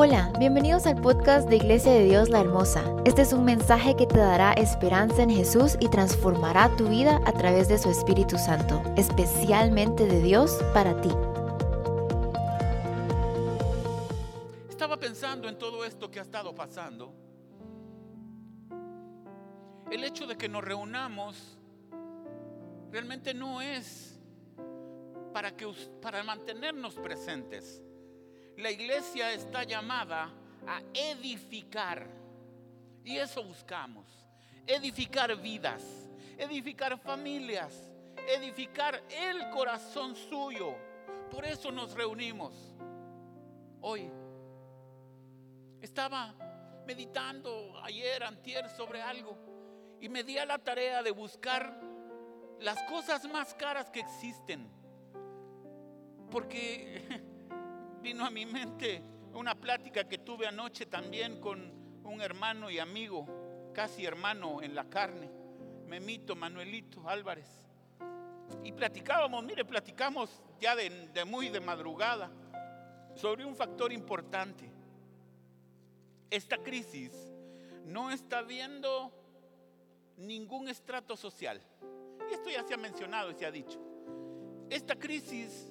Hola, bienvenidos al podcast de Iglesia de Dios la Hermosa. Este es un mensaje que te dará esperanza en Jesús y transformará tu vida a través de su Espíritu Santo, especialmente de Dios para ti. Estaba pensando en todo esto que ha estado pasando. El hecho de que nos reunamos realmente no es para, que, para mantenernos presentes la iglesia está llamada a edificar. Y eso buscamos. Edificar vidas, edificar familias, edificar el corazón suyo. Por eso nos reunimos hoy. Estaba meditando ayer, antier, sobre algo y me di a la tarea de buscar las cosas más caras que existen. Porque vino a mi mente una plática que tuve anoche también con un hermano y amigo, casi hermano en la carne, Memito Manuelito Álvarez. Y platicábamos, mire, platicamos ya de, de muy de madrugada sobre un factor importante. Esta crisis no está viendo ningún estrato social. Y esto ya se ha mencionado y se ha dicho. Esta crisis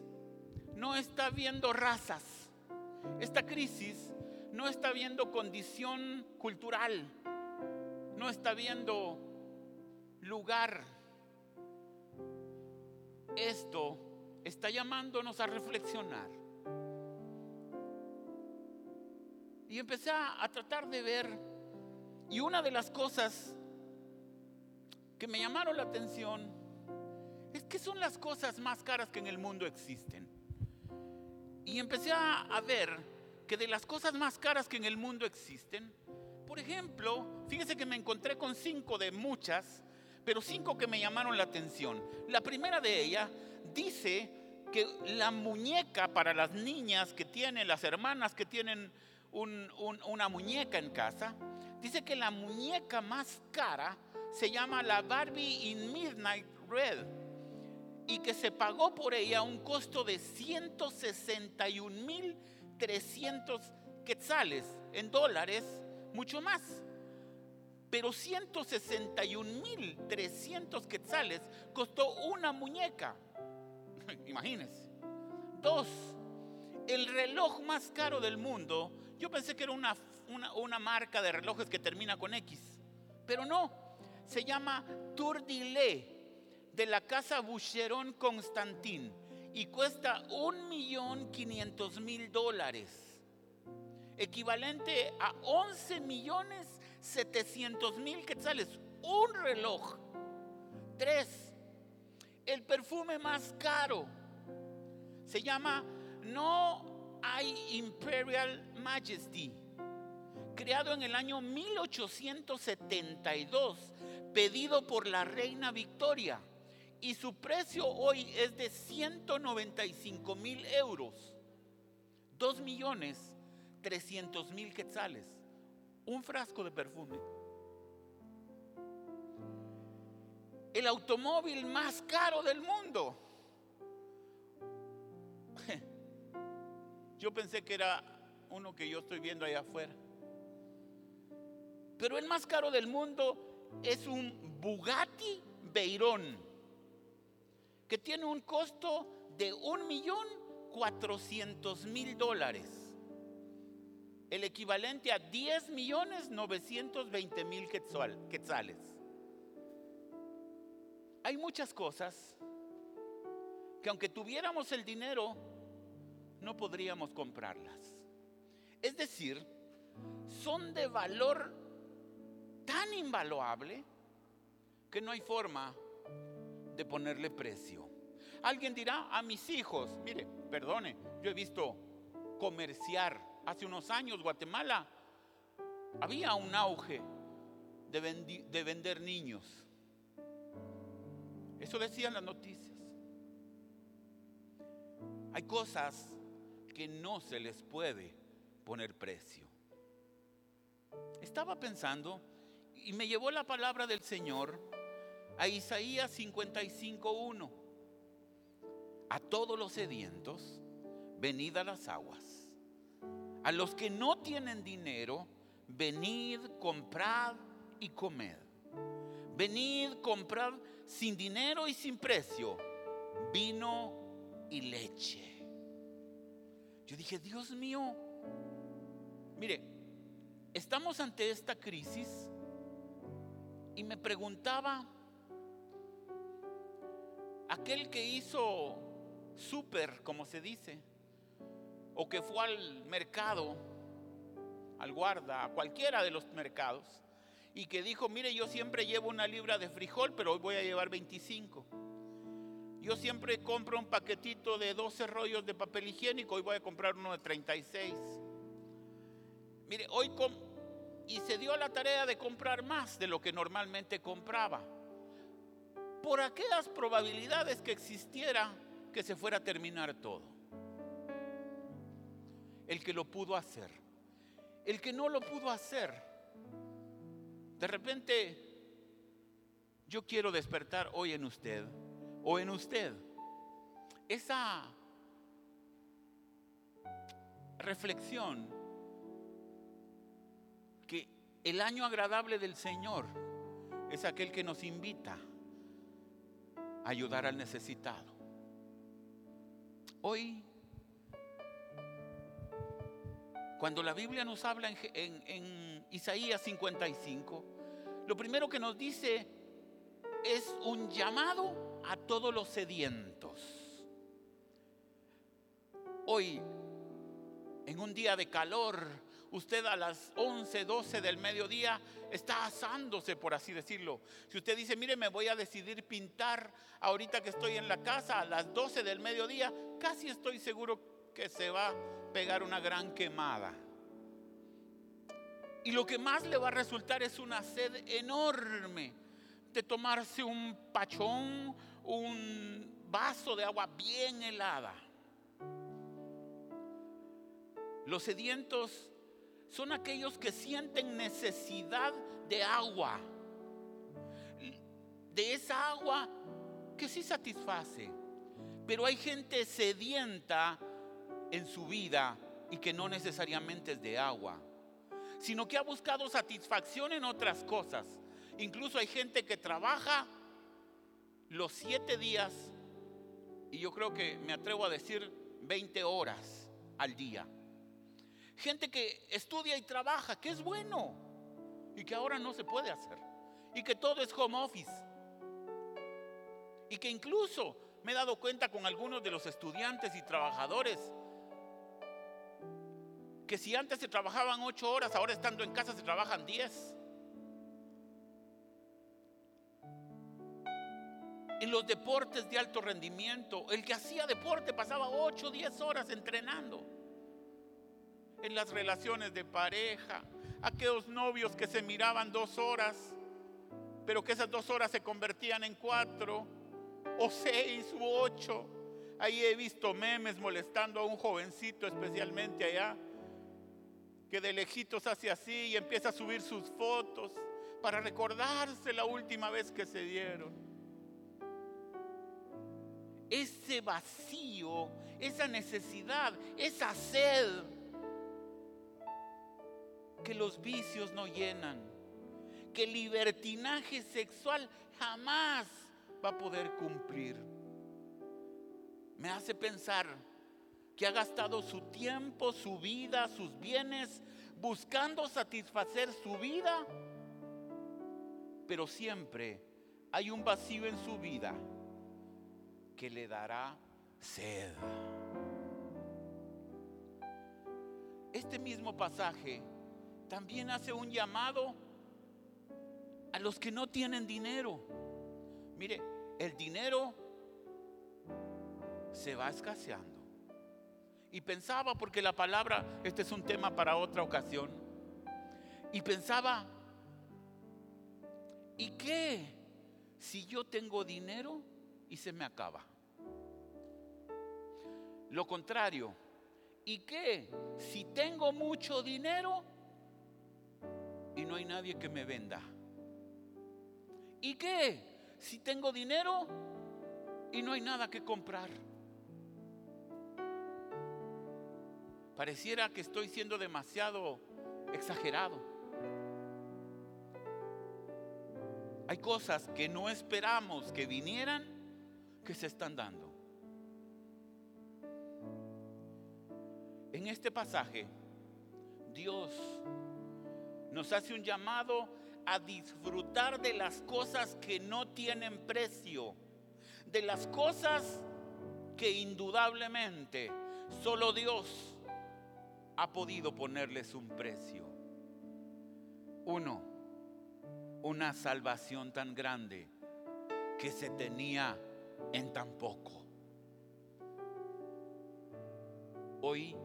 no está viendo razas. Esta crisis no está viendo condición cultural. No está viendo lugar. Esto está llamándonos a reflexionar. Y empecé a, tratar de ver. Y una de las cosas que me llamaron la atención es que son las cosas más caras que en el mundo existen. Y empecé a, ver que de las cosas más caras que en el mundo existen, por ejemplo, fíjese que me encontré con cinco de muchas, pero cinco que me llamaron la atención. La primera de ellas dice que la muñeca para las niñas que tienen, las hermanas que tienen una muñeca en casa, dice que la muñeca más cara se llama la Barbie in Midnight Red y que se pagó por ella un costo de 161.300 quetzales en dólares, mucho más. Pero 161.300 quetzales costó una muñeca. Imagínense. Dos, el reloj más caro del mundo. Yo pensé que era una, una, marca de relojes que termina con X, pero no. Se llama Tour de Lait de la casa Boucheron Constantin y cuesta un millón quinientos mil dólares, equivalente a 11 millones 700 mil quetzales, un reloj. Tres, el perfume más caro se llama No I Imperial Majesty, creado en el año 1872, pedido por la reina Victoria y su precio hoy es de 195 mil euros, 2 millones 300 mil quetzales, un frasco de perfume. El automóvil más caro del mundo. Yo pensé que era uno que yo estoy viendo allá afuera. Pero el más caro del mundo es un Bugatti Veyron que tiene un costo de un millón cuatrocientos mil dólares, el equivalente a 10 millones 920 mil quetzales. Hay muchas cosas que aunque tuviéramos el dinero, no podríamos comprarlas. Es decir, son de valor tan invaluable que no hay forma de ponerle precio. Alguien dirá a mis hijos, mire, perdone, yo he visto comerciar hace unos años Guatemala, había un auge de, de vender niños. Eso decían las noticias. Hay cosas que no se les puede poner precio. Estaba pensando y me llevó la palabra del Señor a Isaías 55.1. A todos los sedientos, venid a las aguas. a los que no tienen dinero, venid, comprad y comed. Venid, comprad sin dinero y sin precio vino y leche. Yo dije, Dios mío, mire, estamos ante esta crisis y me preguntaba, aquel que hizo súper, como se dice, o que fue al mercado, al guarda, a cualquiera de los mercados, y que dijo, mire, yo siempre llevo una libra de frijol, pero hoy voy a llevar 25. Yo siempre compro un paquetito de 12 rollos de papel higiénico, hoy voy a comprar uno de 36. Mire, hoy y se dio la tarea de comprar más de lo que normalmente compraba. Por aquellas probabilidades que existiera que se fuera a terminar todo. El que lo pudo hacer. El que no lo pudo hacer. De repente, yo quiero despertar hoy en usted o en usted esa reflexión que el año agradable del Señor es aquel que nos invita ayudar al necesitado. Hoy, cuando la Biblia nos habla en, Isaías 55, lo primero que nos dice es un llamado a todos los sedientos. Hoy, en un día de calor, usted a las 11, 12 del mediodía está asándose, por así decirlo. Si usted dice, mire, me voy a decidir pintar ahorita que estoy en la casa a las 12 del mediodía, casi estoy seguro que se va a pegar una gran quemada. Y lo que más le va a resultar es una sed enorme de tomarse un pachón, un vaso de agua bien helada. Los sedientos son aquellos que sienten necesidad de agua. De esa agua que sí satisface. Pero hay gente sedienta en su vida y que no necesariamente es de agua, sino que ha buscado satisfacción en otras cosas. Incluso hay gente que trabaja los siete días, y yo creo que me atrevo a decir 20 horas al día gente que estudia y trabaja, que es bueno y que ahora no se puede hacer. Y que todo es home office. Y que incluso me he dado cuenta con algunos de los estudiantes y trabajadores que si antes se trabajaban ocho horas, ahora estando en casa se trabajan diez. En los deportes de alto rendimiento, el que hacía deporte pasaba ocho diez horas entrenando en las relaciones de pareja, aquellos novios que se miraban dos horas, pero que esas dos horas se convertían en cuatro, o seis u ocho. Ahí he visto memes molestando a un jovencito, especialmente allá, que de lejitos hace así y empieza a subir sus fotos para recordarse la última vez que se dieron. Ese vacío, esa necesidad, esa sed que los vicios no llenan, que el libertinaje sexual jamás va a poder cumplir. Me hace pensar que ha gastado su tiempo, su vida, sus bienes buscando satisfacer su vida, pero siempre hay un vacío en su vida que le dará sed. Este mismo pasaje también hace un llamado a los que no tienen dinero. Mire, el dinero se va escaseando. Y pensaba, porque la palabra, este es un tema para otra ocasión, y pensaba, ¿y qué si yo tengo dinero y se me acaba? Lo contrario, ¿y qué si tengo mucho dinero y no hay nadie que me venda. ¿Y qué? Si tengo dinero y no hay nada que comprar. Pareciera que estoy siendo demasiado exagerado. Hay cosas que no esperamos que vinieran que se están dando. En este pasaje, Dios nos hace un llamado a disfrutar de las cosas que no tienen precio, de las cosas que indudablemente solo Dios ha podido ponerles un precio. Uno, una salvación tan grande que se tenía en tan poco. Hoy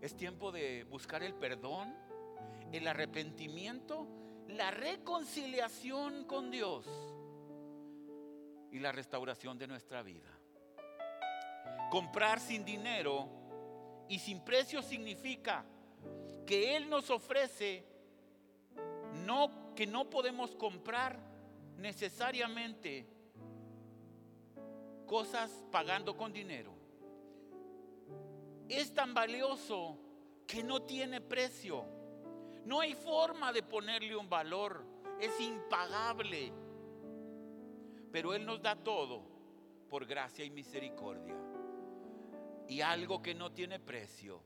es tiempo de buscar el perdón, el arrepentimiento, la reconciliación con Dios y la restauración de nuestra vida. Comprar sin dinero y sin precio significa que Él nos ofrece no que no podemos comprar necesariamente cosas pagando con dinero. Es tan valioso que no tiene precio. No hay forma de ponerle un valor. Es impagable. Pero Él nos da todo por gracia y misericordia. Y algo que no tiene precio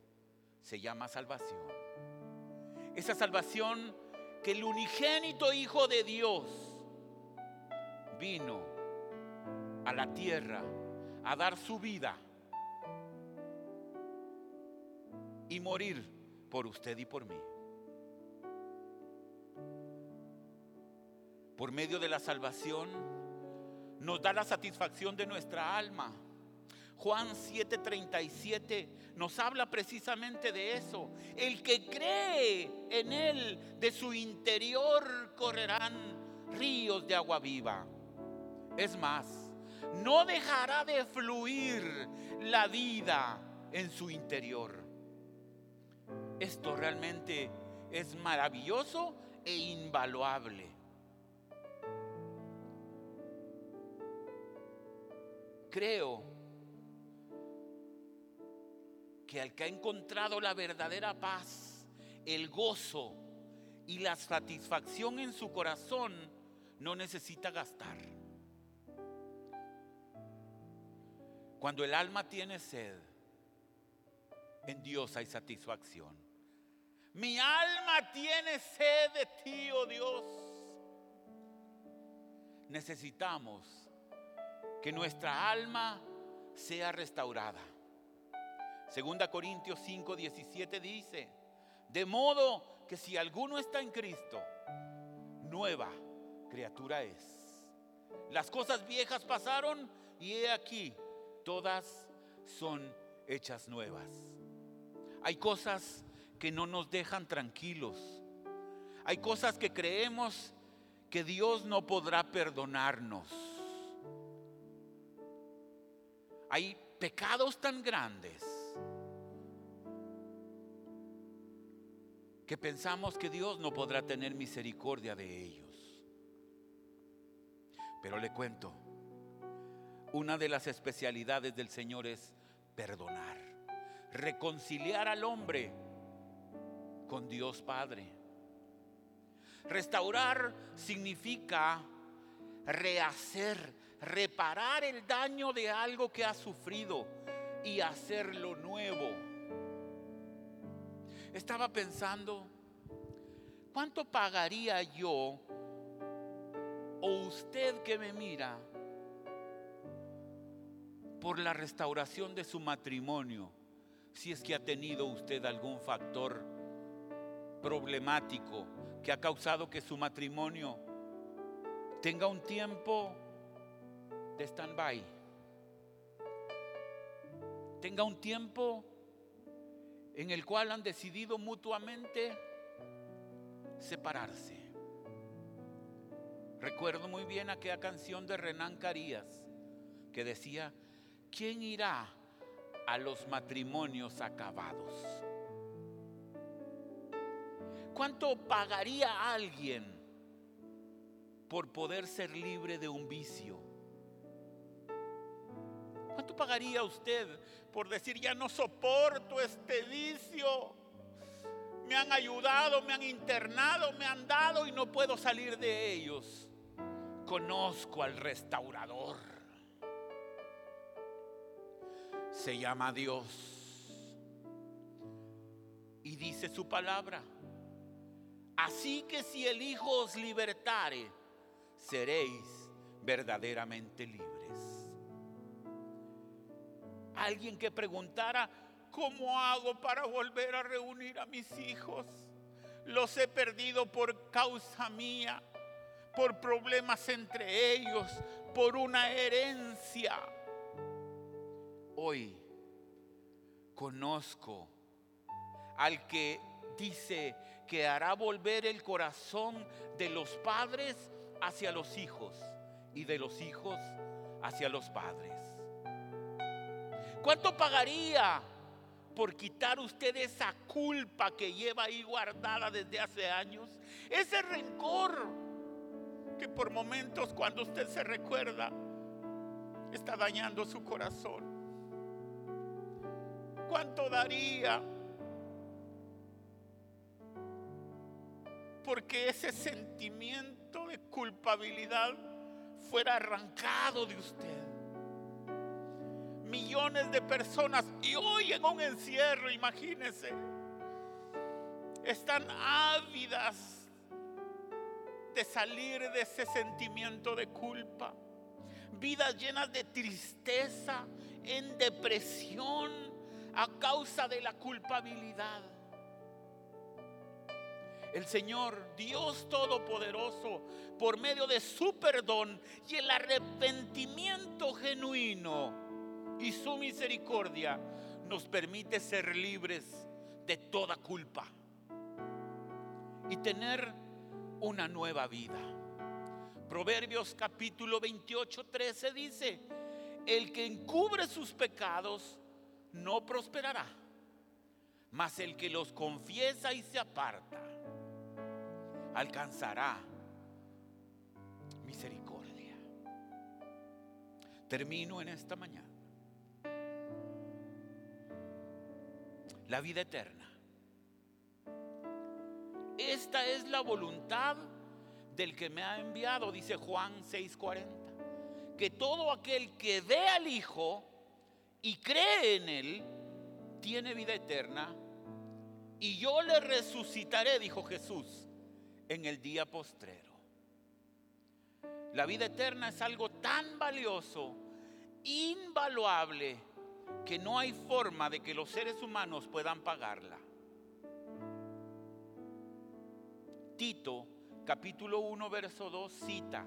se llama salvación. Esa salvación que el unigénito Hijo de Dios vino a la tierra a dar su vida y morir por usted y por mí. Por medio de la salvación nos da la satisfacción de nuestra alma Juan 7:37 nos habla precisamente de eso. El que cree en Él, de su interior correrán ríos de agua viva. Es más, no dejará de fluir la vida en su interior. Esto realmente es maravilloso e invaluable. Creo que al que ha encontrado la verdadera paz, el gozo y la satisfacción en su corazón, no necesita gastar. Cuando el alma tiene sed, en Dios hay satisfacción. Mi alma tiene sed de ti, oh Dios. Necesitamos que nuestra alma sea restaurada. Segunda Corintios 5, 17 dice, de modo que si alguno está en Cristo, nueva criatura es. Las cosas viejas pasaron y he aquí, todas son hechas nuevas. Hay cosas que no nos dejan tranquilos. Hay cosas que creemos que Dios no podrá perdonarnos. Hay pecados tan grandes que pensamos que Dios no podrá tener misericordia de ellos. Pero le cuento, una de las especialidades del Señor es perdonar, reconciliar al hombre con Dios Padre. Restaurar significa rehacer, reparar el daño de algo que ha sufrido y hacerlo nuevo estaba pensando, ¿cuánto pagaría yo o usted que me mira por la restauración de su matrimonio si es que ha tenido usted algún factor problemático que ha causado que su matrimonio tenga un tiempo de stand-by, tenga un tiempo en el cual han decidido mutuamente separarse. Recuerdo muy bien aquella canción de Renan Carías que decía, ¿quién irá a los matrimonios acabados? ¿Cuánto pagaría alguien por poder ser libre de un vicio? ¿Cuánto pagaría usted por decir, ya no soporto este vicio? Me han ayudado, me han internado, me han dado y no puedo salir de ellos. Conozco al restaurador. Se llama Dios. Y dice su palabra. Así que si el Hijo os libertare, seréis verdaderamente libres. Alguien que preguntara, ¿cómo hago para volver a reunir a mis hijos? Los he perdido por causa mía, por problemas entre ellos, por una herencia. Hoy conozco al que dice que hará volver el corazón de los padres hacia los hijos y de los hijos hacia los padres. ¿Cuánto pagaría por quitar usted esa culpa que lleva ahí guardada desde hace años? Ese rencor que por momentos cuando usted se recuerda está dañando su corazón. ¿Cuánto daría porque ese sentimiento de culpabilidad fuera arrancado de usted. Millones de personas, y hoy en un encierro, imagínense, están ávidas de salir de ese sentimiento de culpa. Vidas llenas de tristeza, en depresión, a causa de la culpabilidad el Señor, Dios Todopoderoso, por medio de su perdón y el arrepentimiento genuino y su misericordia, nos permite ser libres de toda culpa y tener una nueva vida. Proverbios capítulo 28, 13 dice, el que encubre sus pecados no prosperará, mas el que los confiesa y se aparta alcanzará misericordia. Termino en esta mañana. La vida eterna. Esta es la voluntad del que me ha enviado, dice Juan 6:40. Que todo aquel que ve al Hijo y cree en Él, tiene vida eterna. Y yo le resucitaré, dijo Jesús en el día postrero. La vida eterna es algo tan valioso, invaluable, que no hay forma de que los seres humanos puedan pagarla. Tito capítulo 1 verso 2 cita,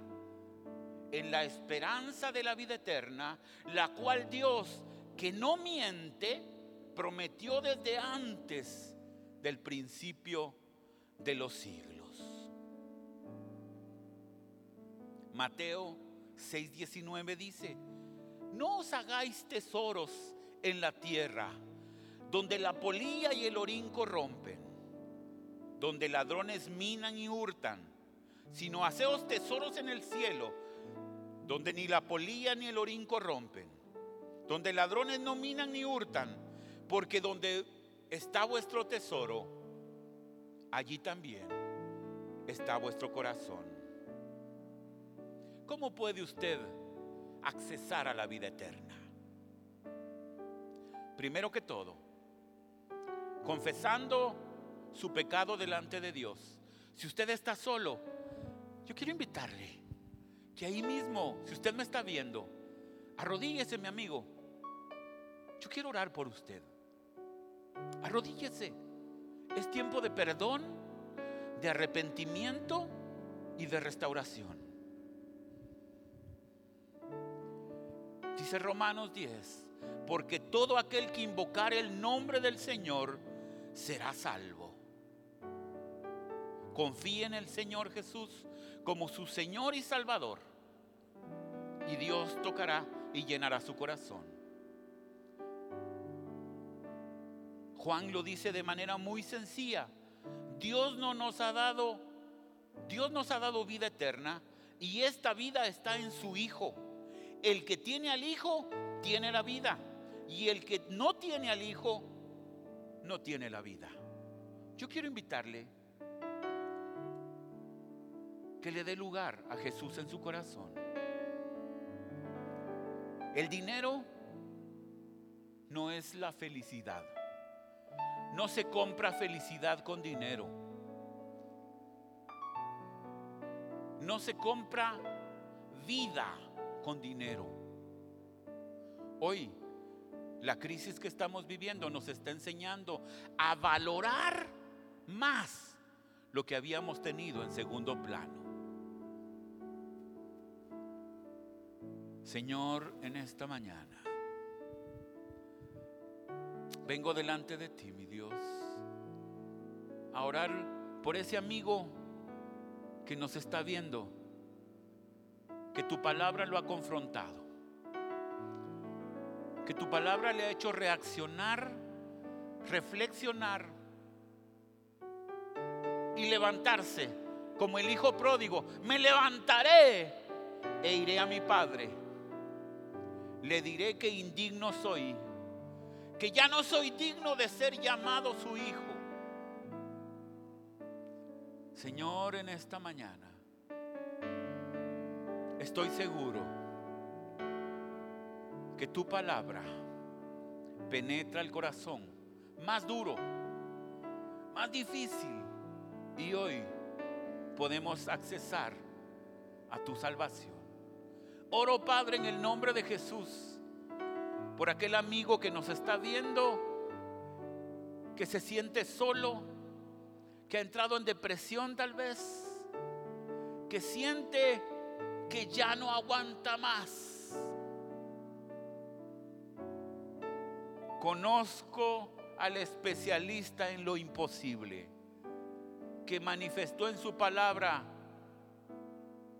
en la esperanza de la vida eterna, la cual Dios, que no miente, prometió desde antes del principio de los siglos. Mateo 6:19 dice, no os hagáis tesoros en la tierra, donde la polilla y el orín corrompen, donde ladrones minan y hurtan, sino haceos tesoros en el cielo, donde ni la polilla ni el orín corrompen, donde ladrones no minan ni hurtan, porque donde está vuestro tesoro, allí también está vuestro corazón. ¿Cómo puede usted accesar a la vida eterna? Primero que todo, confesando su pecado delante de Dios. Si usted está solo, yo quiero invitarle que ahí mismo, si usted me está viendo, arrodíllese, mi amigo. Yo quiero orar por usted. Arrodíllese. Es tiempo de perdón, de arrepentimiento y de restauración. Dice Romanos 10, porque todo aquel que invocare el nombre del Señor será salvo. Confíe en el Señor Jesús como su Señor y Salvador. Y Dios tocará y llenará su corazón. Juan lo dice de manera muy sencilla. Dios no nos ha dado Dios nos ha dado vida eterna y esta vida está en su Hijo el que tiene al Hijo tiene la vida. Y el que no tiene al Hijo, no tiene la vida. Yo quiero invitarle que le dé lugar a Jesús en su corazón. El dinero no es la felicidad. No se compra felicidad con dinero. No se compra vida con dinero. Hoy la crisis que estamos viviendo nos está enseñando a valorar más lo que habíamos tenido en segundo plano. Señor, en esta mañana vengo delante de ti, mi Dios, a orar por ese amigo que nos está viendo, que tu palabra lo ha confrontado que tu palabra le ha hecho reaccionar, reflexionar y levantarse como el hijo pródigo. Me levantaré e iré a mi padre. Le diré que indigno soy, que ya no soy digno de ser llamado su hijo. Señor, en esta mañana estoy seguro que tu palabra penetra el corazón más duro, más difícil. Y hoy podemos accesar a tu salvación. Oro Padre en el nombre de Jesús por aquel amigo que nos está viendo, que se siente solo, que ha entrado en depresión tal vez, que siente que ya no aguanta más Conozco al especialista en lo imposible, que manifestó en su palabra,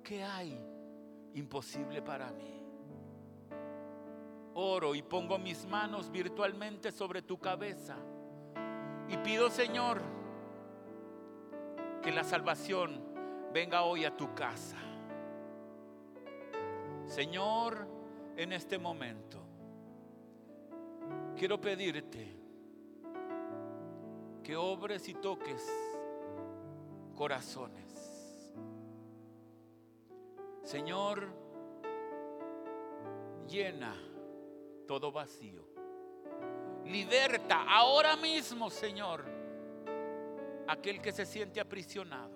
¿qué hay imposible para mí? Oro y pongo mis manos virtualmente sobre tu cabeza y pido, Señor, que la salvación venga hoy a tu casa. Señor, en este momento quiero pedirte que obres y toques corazones. Señor, llena todo vacío. Liberta ahora mismo, Señor, aquel que se siente aprisionado.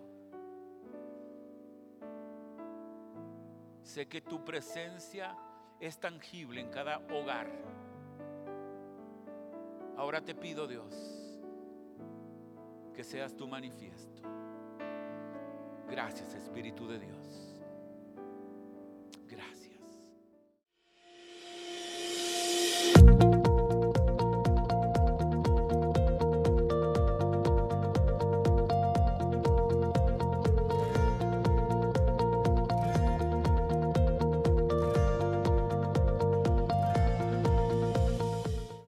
Sé que tu presencia es tangible en cada hogar Ahora te pido, Dios, que seas tu manifiesto. Gracias, Espíritu de Dios.